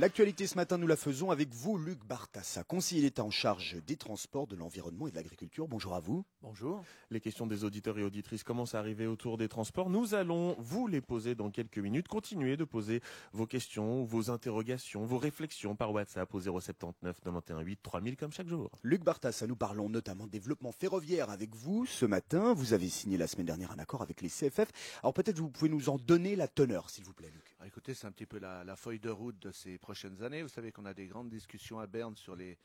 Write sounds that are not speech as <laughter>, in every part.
L'actualité ce matin, nous la faisons avec vous, Luc Bartassa, conseiller d'État en charge des transports, de l'environnement et de l'agriculture. Bonjour à vous. Bonjour. Les questions des auditeurs et auditrices commencent à arriver autour des transports. Nous allons vous les poser dans quelques minutes. Continuez de poser vos questions, vos interrogations, vos réflexions par WhatsApp au 079 91 8 3000 comme chaque jour. Luc Bartassa, nous parlons notamment développement ferroviaire avec vous ce matin. Vous avez signé la semaine dernière un accord avec les CFF. Alors peut-être vous pouvez nous en donner la teneur, s'il vous plaît, Luc. Ah, écoutez, c'est un petit peu la feuille de route de ces prochaines années. Vous savez qu'on a des grandes discussions à Berne sur les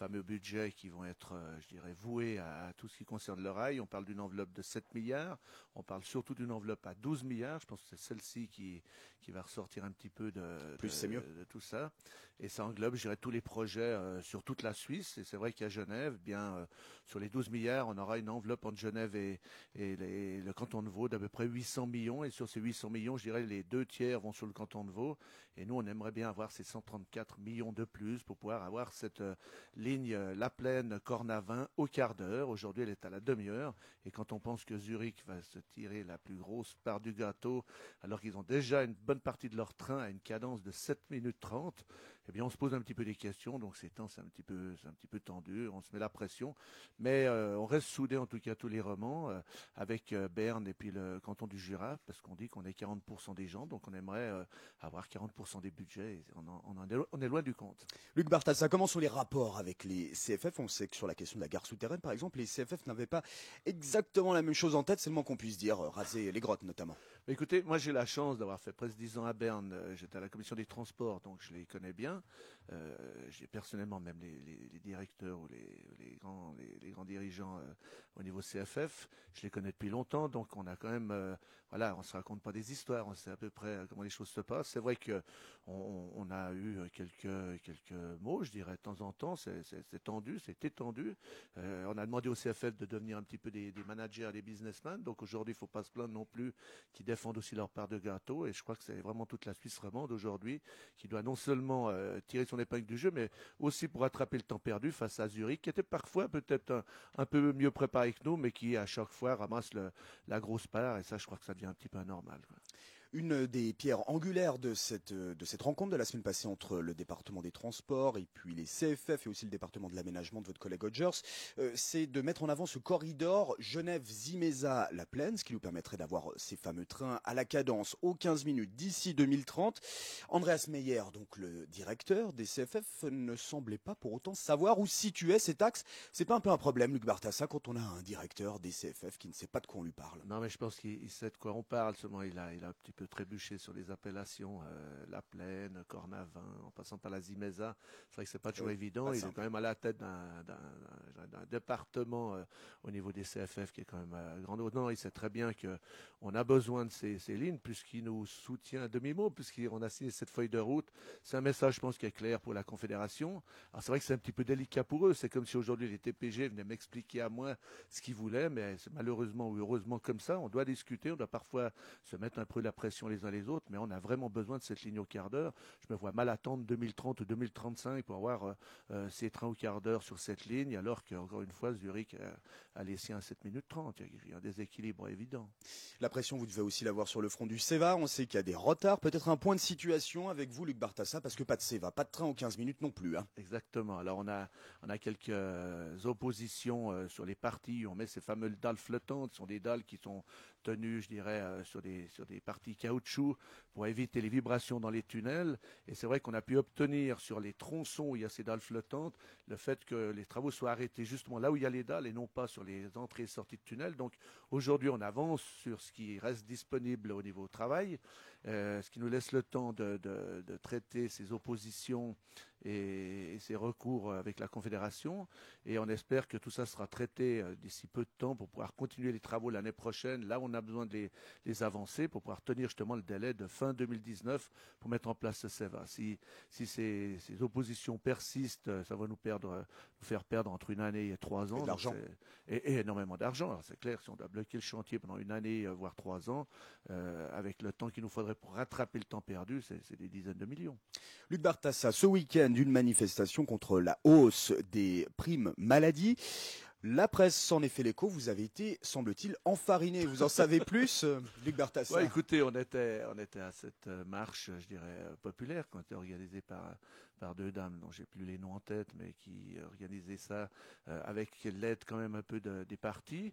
fameux budgets qui vont être, euh, je dirais, voués à, tout ce qui concerne le rail. On parle d'une enveloppe de 7 milliards. On parle surtout d'une enveloppe à 12 milliards. Je pense que c'est celle-ci qui, qui va ressortir un petit peu de, Plus, de, mieux. de, tout ça. Et ça englobe, je dirais, tous les projets euh, sur toute la Suisse. Et c'est vrai qu'à Genève, bien, euh, sur les 12 milliards, on aura une enveloppe entre Genève et, et les, le canton de Vaud d'à peu près 800 millions. Et sur ces 800 millions, je dirais, les deux tiers vont sur le canton de Vaud. Et nous, on aimerait bien avoir ces 134 millions de plus pour pouvoir avoir cette euh, euh, La Plaine Cornavin au quart d'heure. Aujourd'hui, elle est à la demi-heure. Et quand on pense que Zurich va se tirer la plus grosse part du gâteau, alors qu'ils ont déjà une bonne partie de leur train à une cadence de 7 minutes 30, eh bien, on se pose un petit peu des questions. Donc, ces temps, c'est un petit peu, c'est un petit peu tendu. On se met la pression. Mais euh, on reste soudés, en tout cas, tous les romans, euh, avec euh, Berne et puis le canton du Jura, parce qu'on dit qu'on est 40% des gens. Donc, on aimerait avoir 40% des budgets. Et on, en, on, en est, on est loin du compte. Luc Bartassa, comment sont les rapports avec les CFF On sait que sur la question de la gare souterraine, par exemple, les CFF n'avaient pas exactement la même chose en tête, c'est le moins qu'on puisse dire, raser les grottes notamment. Écoutez, moi j'ai la chance d'avoir fait presque 10 ans à Berne. J'étais à la commission des transports, donc je les connais bien. Euh, j'ai personnellement même les, directeurs ou les, grands, les, les, grands dirigeants euh, au niveau CFF. Je les connais depuis longtemps, donc on a quand même, euh, voilà, on se raconte pas des histoires, on sait à peu près euh, comment les choses se passent. C'est vrai que on, a eu quelques quelques mots, je dirais de temps en temps. C'est tendu, c'est étendu. Euh, on a demandé au CFF de devenir un petit peu des, des managers, des businessmen. Donc aujourd'hui, il faut pas se plaindre non plus qui défendent aussi leur part de gâteau. Et je crois que c'est vraiment toute la Suisse romande aujourd'hui qui doit non seulement euh, tirer son épingle du jeu, mais aussi pour attraper le temps perdu face à Zurich, qui était parfois peut-être un, un, peu mieux préparé que nous, mais qui à chaque fois ramasse la grosse part. Et ça, je crois que ça devient un petit peu anormal. Une des pierres angulaires de cette, de cette rencontre de la semaine passée entre le département des transports et puis les CFF et aussi le département de l'aménagement de votre collègue Hodgers, euh, c'est de mettre en avant ce corridor Genève-Zimeza-La Plaine, ce qui nous permettrait d'avoir ces fameux trains à la cadence aux 15 minutes d'ici 2030. Andreas Meyer, donc le directeur des CFF, ne semblait pas pour autant savoir où situait cet axe. C'est pas un peu un problème, Luc Bartassa, quand on a un directeur des CFF qui ne sait pas de quoi on lui parle Non, mais je pense qu'il sait de quoi on parle, seulement il a, il a un petit peu trébucher sur les appellations euh, La Plaine, Cornavin, en passant par la Zimeza. C'est vrai que c'est pas toujours oui, évident. Il simple. est quand même à la tête d'un département euh, au niveau des CFF qui est quand même euh, grand. Non, il sait très bien que on a besoin de ces, ces lignes puisqu'il nous soutient à demi-mot, puisqu'on a signé cette feuille de route. C'est un message, je pense, qui est clair pour la Confédération. Alors c'est vrai que c'est un petit peu délicat pour eux. C'est comme si aujourd'hui les TPG venaient m'expliquer à moi ce qu'ils voulaient, mais c'est malheureusement ou heureusement comme ça. On doit discuter, on doit parfois se mettre un peu la pression les uns les autres, mais on a vraiment besoin de cette ligne au quart d'heure. Je me vois mal attendre 2030 ou 2035 pour avoir euh, euh, ces trains au quart d'heure sur cette ligne, alors qu'encore une fois, Zurich a, a les siens à 7 minutes 30. Il y a un déséquilibre évident. La pression, vous devez aussi l'avoir sur le front du CEVA. On sait qu'il y a des retards. Peut-être un point de situation avec vous, Luc Bartassa, parce que pas de CEVA, pas de train aux 15 minutes non plus. Hein. Exactement. Alors on a, on a quelques oppositions euh, sur les parties. On met ces fameuses dalles flottantes. Ce sont des dalles qui sont tenues, je dirais, sur des, sur des parties caoutchouc pour éviter les vibrations dans les tunnels. Et c'est vrai qu'on a pu obtenir sur les tronçons où il y a ces dalles flottantes le fait que les travaux soient arrêtés justement là où il y a les dalles et non pas sur les entrées et sorties de tunnels. Donc aujourd'hui, on avance sur ce qui reste disponible au niveau travail, ce qui nous laisse le temps de, de, de traiter ces oppositions et, et, ces recours avec la Confédération. Et on espère que tout ça sera traité euh, d'ici peu de temps pour pouvoir continuer les travaux l'année prochaine. Là, on a besoin de les, les avancer pour pouvoir tenir justement le délai de fin 2019 pour mettre en place ce CEVA. Si, si ces, ces oppositions persistent, ça va nous, perdre, nous faire perdre entre une année et trois ans. Et. Et, et, énormément d'argent. Alors c'est clair, si on doit bloquer le chantier pendant une année, voire trois ans, euh, avec le temps qu'il nous faudrait pour rattraper le temps perdu, c'est des dizaines de millions. Luc Bartassa, ce week-end, une manifestation contre la hausse des primes maladie. La presse s'en est fait l'écho. Vous avez été, semble-t-il, enfariné. Vous en savez plus, <laughs> Luc Bartassin Ouais, écoutez, on était, on était à cette euh, marche, je dirais, euh, populaire, qui était organisée par, par deux dames dont j'ai plus les noms en tête, mais qui organisaient ça avec l'aide quand même un peu de- des partis.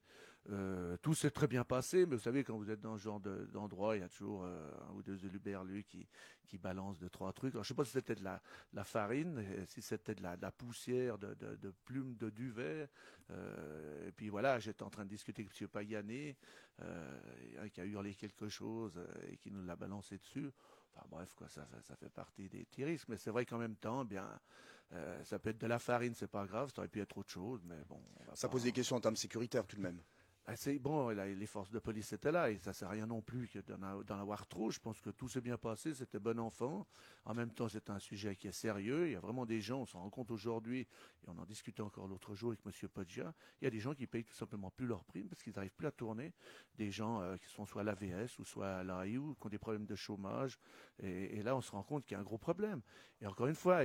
Euh, tout s'est très bien passé, mais vous savez, quand vous êtes dans ce genre de- d'endroit, il y a toujours euh, un ou deux éluberlus qui, qui balancent deux, trois trucs. Alors, je sais pas si c'était de la, la farine, si c'était de la, de la poussière, de, de, plumes de duvet. Euh, et puis voilà, j'étais en train de discuter avec M. Pagané, euh, qui a hurlé quelque chose euh, et qui nous l'a balancé dessus. Enfin bref, quoi, ça, ça, ça fait partie des petits risques. Mais c'est vrai qu'en même temps, eh bien, euh, ça peut être de la farine, c'est pas grave, ça aurait pu être autre chose, mais bon. Ça pose des questions en termes sécuritaires tout de même. Bon, les forces de police étaient là et ça sert à rien non plus que d'en avoir trop. Je pense que tout s'est bien passé, c'était bon enfant. En même temps, c'est un sujet qui est sérieux. Il y a vraiment des gens, on s'en rend compte aujourd'hui, et on en discutait encore l'autre jour avec M. Poggia, il y a des gens qui payent tout simplement plus leur prime parce qu'ils n'arrivent plus à tourner. Des gens euh, qui sont soit à l'AVS ou soit à l'AIU, qui ont des problèmes de chômage. Et, là, on se rend compte qu'il y a un gros problème. Et encore une fois,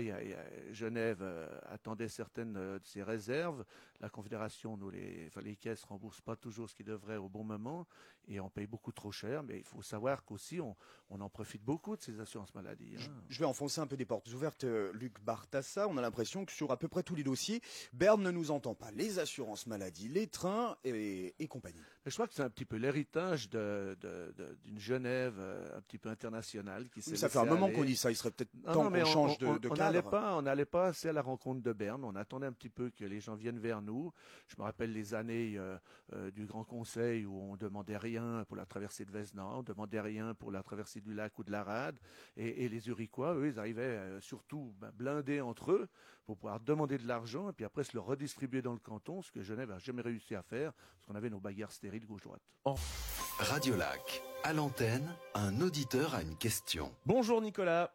Genève euh, attendait certaines euh, de ses réserves. La Confédération, les, enfin, les caisses remboursent pas toujours ce qu'ils devraient au bon moment et on paye beaucoup trop cher. Mais il faut savoir qu'aussi, on, on en profite beaucoup de ces assurances maladie. hein. Je vais enfoncer un peu des portes ouvertes, euh, Luc Bartassa. On a l'impression que sur à peu près tous les dossiers, Berne ne nous entend pas. Les assurances maladie, les trains et, et compagnie. Mais je crois que c'est un petit peu l'héritage de- de- de- d'une Genève euh, un petit peu internationale qui s'est ça fait un moment qu'on dit ça. Il serait peut-être temps qu'on on- change on- de, on cadre. n'allait pas, on n'allait pas assez à la rencontre de Berne. On attendait un petit peu que les gens viennent vers nous. Je me rappelle les années euh, du Grand Conseil où on demandait rien pour la traversée de Vesna, on demandait rien pour la traversée du lac ou de la Rade. Et, et les Uriquois, eux, ils arrivaient euh, surtout ben, blindés entre eux pour pouvoir demander de l'argent et puis après se le redistribuer dans le canton, ce que Genève n'a jamais réussi à faire, parce qu'on avait nos bagarres stériles gauche-droite. Radio Lac, à l'antenne, un auditeur a une question. Bonjour Nicolas,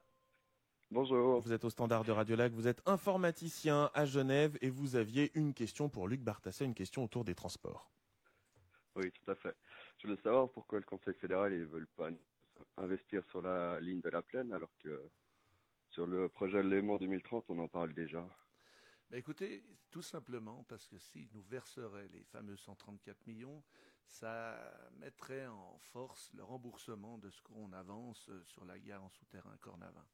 Bonjour. vous êtes au standard de Radio Lac, vous êtes informaticien à Genève et vous aviez une question pour Luc Bartassin, une question autour des transports. Oui, tout à fait. Je voulais savoir pourquoi le Conseil fédéral ne veulent pas investir sur la ligne de la plaine alors que sur le projet Léman 2030, on en parle déjà? Ben écoutez, tout simplement parce que s'ils nous verseraient les fameux 134 millions, ça mettrait en force le remboursement de ce qu'on avance euh, sur la gare en souterrain Cornavin.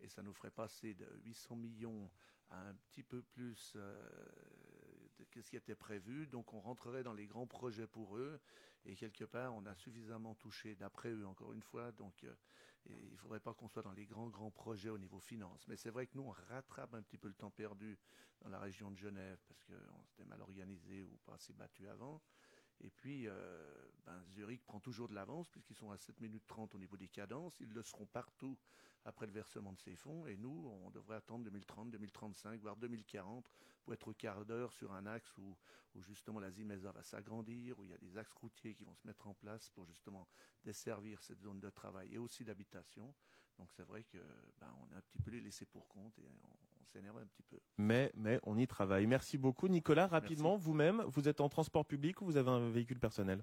Et ça nous ferait passer de 800 millions à un petit peu plus euh, que ce qui était prévu. Donc on rentrerait dans les grands projets pour eux. Et quelque part, on a suffisamment touché, d'après eux encore une fois. Donc euh, il ne faudrait pas qu'on soit dans les grands, grands projets au niveau finance. Mais c'est vrai que nous, on rattrape un petit peu le temps perdu dans la région de Genève parce qu'on s'était mal organisé ou pas assez battu avant. Et puis, euh, ben, Zurich prend toujours de l'avance puisqu'ils sont à 7 minutes 30 au niveau des cadences. Ils le seront partout après le versement de ces fonds. Et nous, on devrait attendre 2030, 2035, voire 2040 pour être au quart d'heure sur un axe où, où justement la Zimesa va s'agrandir, où il y a des axes routiers qui vont se mettre en place pour justement desservir cette zone de travail et aussi d'habitation. Donc c'est vrai que ben, on a un petit peu les laissés pour compte et on, on s'énerve un petit peu. Mais, mais on y travaille. Merci beaucoup Nicolas. Rapidement, vous-même, vous êtes en transport public ou vous avez un véhicule personnel?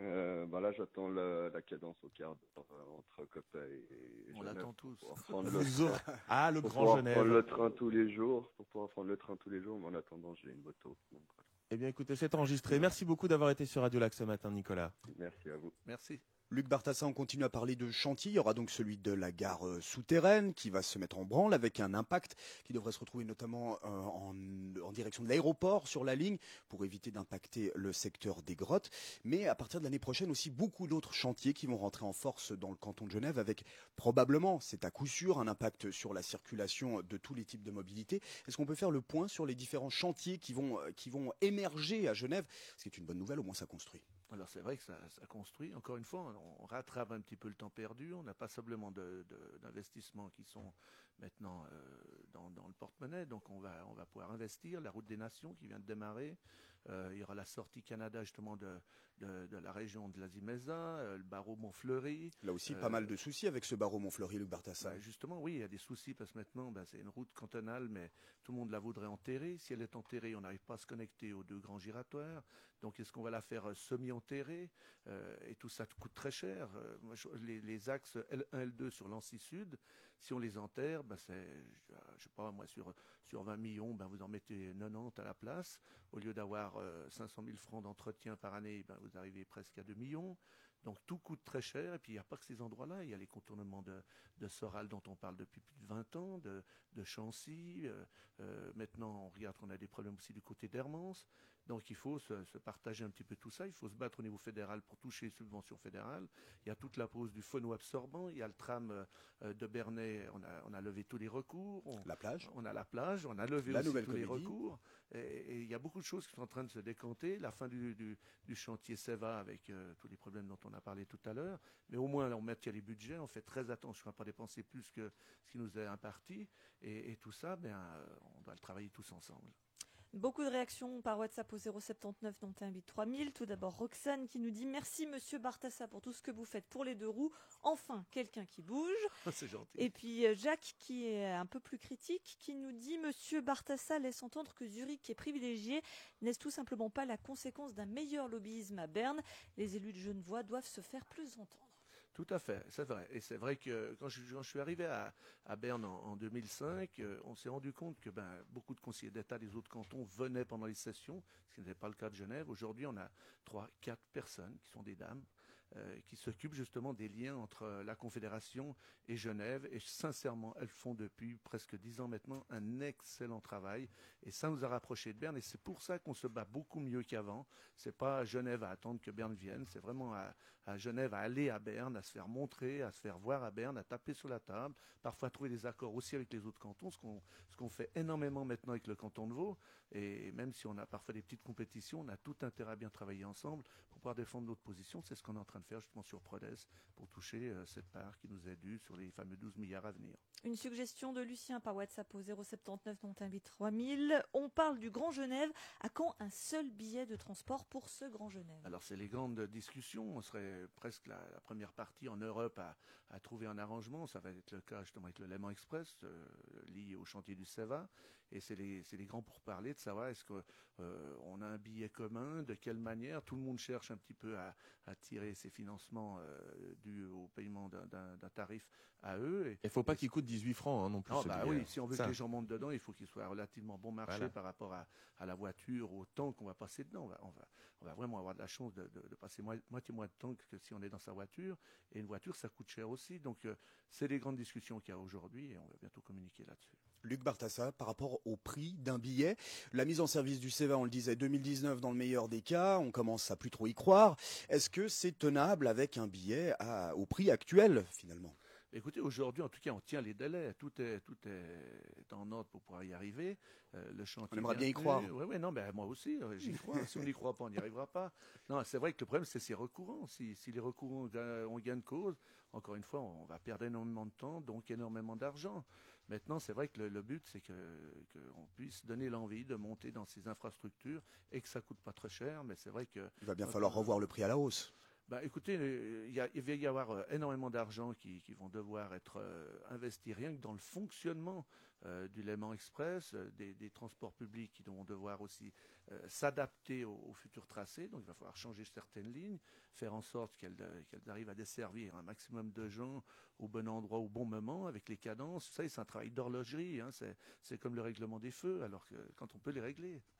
Euh, bah là, j'attends la cadence au quart d'heure euh, entre Coppet et On Genève l'attend tous. <laughs> le, Ah, le pour Grand pouvoir Genève. prendre le train tous les jours, pour pouvoir prendre le train tous les jours, mais en attendant, j'ai une moto. Donc, voilà. Eh bien écoutez, c'est enregistré. Merci beaucoup d'avoir été sur Radio Lac ce matin Nicolas. Merci à vous. Merci. Luc Bartassin, on continue à parler de chantier. Il y aura donc celui de la gare euh, souterraine qui va se mettre en branle avec un impact qui devrait se retrouver notamment euh, en, direction de l'aéroport sur la ligne pour éviter d'impacter le secteur des grottes. Mais à partir de l'année prochaine aussi beaucoup d'autres chantiers qui vont rentrer en force dans le canton de Genève avec probablement, c'est à coup sûr, un impact sur la circulation de tous les types de mobilité. Est-ce qu'on peut faire le point sur les différents chantiers qui vont, euh, qui vont émerger à Genève? Ce qui est une bonne nouvelle, au moins ça construit. Alors c'est vrai que ça, construit. Encore une fois, on, rattrape un petit peu le temps perdu. On n'a pas simplement d'investissements qui sont maintenant euh, dans, dans le porte-monnaie. Donc on va, on va pouvoir investir. La route des nations qui vient de démarrer. Euh, il y aura la sortie Canada justement de, de, la région de l'Asie-Méza, le barreau Montfleury. Là aussi, pas mal de soucis avec ce barreau Montfleury, Luc Bartassa. Bah, justement, oui, il y a des soucis parce que maintenant, bah, c'est une route cantonale, mais tout le monde la voudrait enterrer. Si elle est enterrée, on n'arrive pas à se connecter aux deux grands giratoires. Donc, est-ce qu'on va la faire semi-enterrée? Et tout ça coûte très cher. les, les, axes L1, L2 sur l'Ancy Sud, si on les enterre, ben c'est, je sais pas, moi, sur, sur 20 millions, ben vous en mettez 90 à la place. Au lieu d'avoir 500 euh, 000 francs d'entretien par année, ben vous arrivez presque à 2 millions. Donc tout coûte très cher. Et puis il n'y a pas que ces endroits-là. Il y a les contournements de, de Soral dont on parle depuis plus de 20 ans, de, de Chancy. Euh, euh, maintenant, on regarde qu'on a des problèmes aussi du côté d'Hermance. Donc il faut se, partager un petit peu tout ça. Il faut se battre au niveau fédéral pour toucher les subventions fédérales. Il y a toute la pose du phono-absorbant. Il y a le tram euh, de Bernay. On a, on a levé tous les recours. la plage. On a la plage. On a levé aussi tous les recours. Et, il y a beaucoup de choses qui sont en train de se décanter. La fin du, du, chantier SEVA avec euh, tous les problèmes dont on a parlé tout à l'heure. Mais au moins, on maintient les budgets. On fait très attention à ne pas dépenser plus que ce qui nous est imparti. Et, et tout ça, ben, euh, on doit le travailler tous ensemble. Beaucoup de réactions par WhatsApp au 079 91 3000. Tout d'abord Roxane qui nous dit merci Monsieur Bartassa pour tout ce que vous faites pour les deux roues. Enfin quelqu'un qui bouge. <laughs> C'est gentil. Et puis euh, Jacques qui est un peu plus critique qui nous dit Monsieur Bartassa laisse entendre que Zurich est privilégié. N'est-ce tout simplement pas la conséquence d'un meilleur lobbyisme à Berne? Les élus de Genevois doivent se faire plus entendre. Tout à fait, c'est vrai. Et c'est vrai que quand je, suis arrivé à, Berne en, 2005, euh, on s'est rendu compte que ben, beaucoup de conseillers d'État des autres cantons venaient pendant les sessions, ce qui n'était pas le cas de Genève. Aujourd'hui, on a trois, quatre personnes qui sont des dames euh, qui s'occupent justement des liens entre euh, la Confédération et Genève. Et sincèrement, elles font depuis presque dix ans maintenant un excellent travail. Et ça nous a rapprochés de Berne. Et c'est pour ça qu'on se bat beaucoup mieux qu'avant. C'est pas Genève à attendre que Berne vienne. C'est vraiment à, Genève à aller à Berne, à se faire montrer, à se faire voir à Berne, à taper sur la table. Parfois trouver des accords aussi avec les autres cantons, ce qu'on fait énormément maintenant avec le canton de Vaud. Et même si on a parfois des petites compétitions, on a tout intérêt à bien travailler ensemble pour pouvoir défendre notre position. C'est ce qu'on est en train de faire justement sur Prodes pour toucher euh, cette part qui nous est due sur les fameux 12 milliards à venir. Une suggestion de Lucien par WhatsApp au 079 dont invite 3000. On parle du Grand Genève. À quand un seul billet de transport pour ce Grand Genève? Alors c'est les grandes discussions. On serait presque la, première partie en Europe à, trouver un arrangement. Ça va être le cas justement avec le Léman Express euh, lié au chantier du SEVA. Et c'est les, les, grands pourparlers de savoir est-ce qu'on euh, a un billet commun, de quelle manière. Tout le monde cherche un petit peu à, tirer ses financements euh, dus au paiement d'un tarif à eux. Il ne faut pas qu'il coûte 18 francs hein, non plus. Ah, bah oui, si on veut que les gens montent dedans, il faut qu'il soit relativement bon marché par rapport à, la voiture, au temps qu'on va passer dedans. On va, on va, vraiment avoir de la chance de, passer moitié moins de temps que si on est dans sa voiture. Et une voiture, ça coûte cher aussi. Donc, euh, c'est les grandes discussions qu'il y a aujourd'hui et on va bientôt communiquer là-dessus. Luc Bartassa, par rapport au prix d'un billet, la mise en service du CEVA, on le disait, 2019 dans le meilleur des cas, on commence à plus trop y croire. Est-ce que c'est tenable avec un billet au prix actuel finalement? Écoutez, aujourd'hui, en tout cas, on tient les délais. Tout est, tout est en ordre pour pouvoir y arriver. Euh, le chantier. On aimerait bien y croire. Oui, oui, non, ben, moi aussi, euh, j'y crois. si on n'y croit pas, on n'y arrivera pas. Non, c'est vrai que le problème, c'est ces recourants. Si, si les recourants ont gain de cause, encore une fois, on va perdre énormément de temps, donc énormément d'argent. Maintenant, c'est vrai que le, but, c'est qu'on puisse donner l'envie de monter dans ces infrastructures et que ça coûte pas très cher. Mais c'est vrai que. Il va bien falloir revoir le prix à la hausse. Bah, écoutez, euh, il, va y avoir euh, énormément d'argent qui, vont devoir être euh, investis rien que dans le fonctionnement du Léman Express, des, transports publics qui vont devoir aussi s'adapter au, futur tracé. Donc il va falloir changer certaines lignes, faire en sorte qu'elles arrivent à desservir un maximum de gens au bon endroit, au bon moment, avec les cadences. Ça, c'est un travail d'horlogerie. Hein. C'est comme le règlement des feux, alors que quand on peut les régler.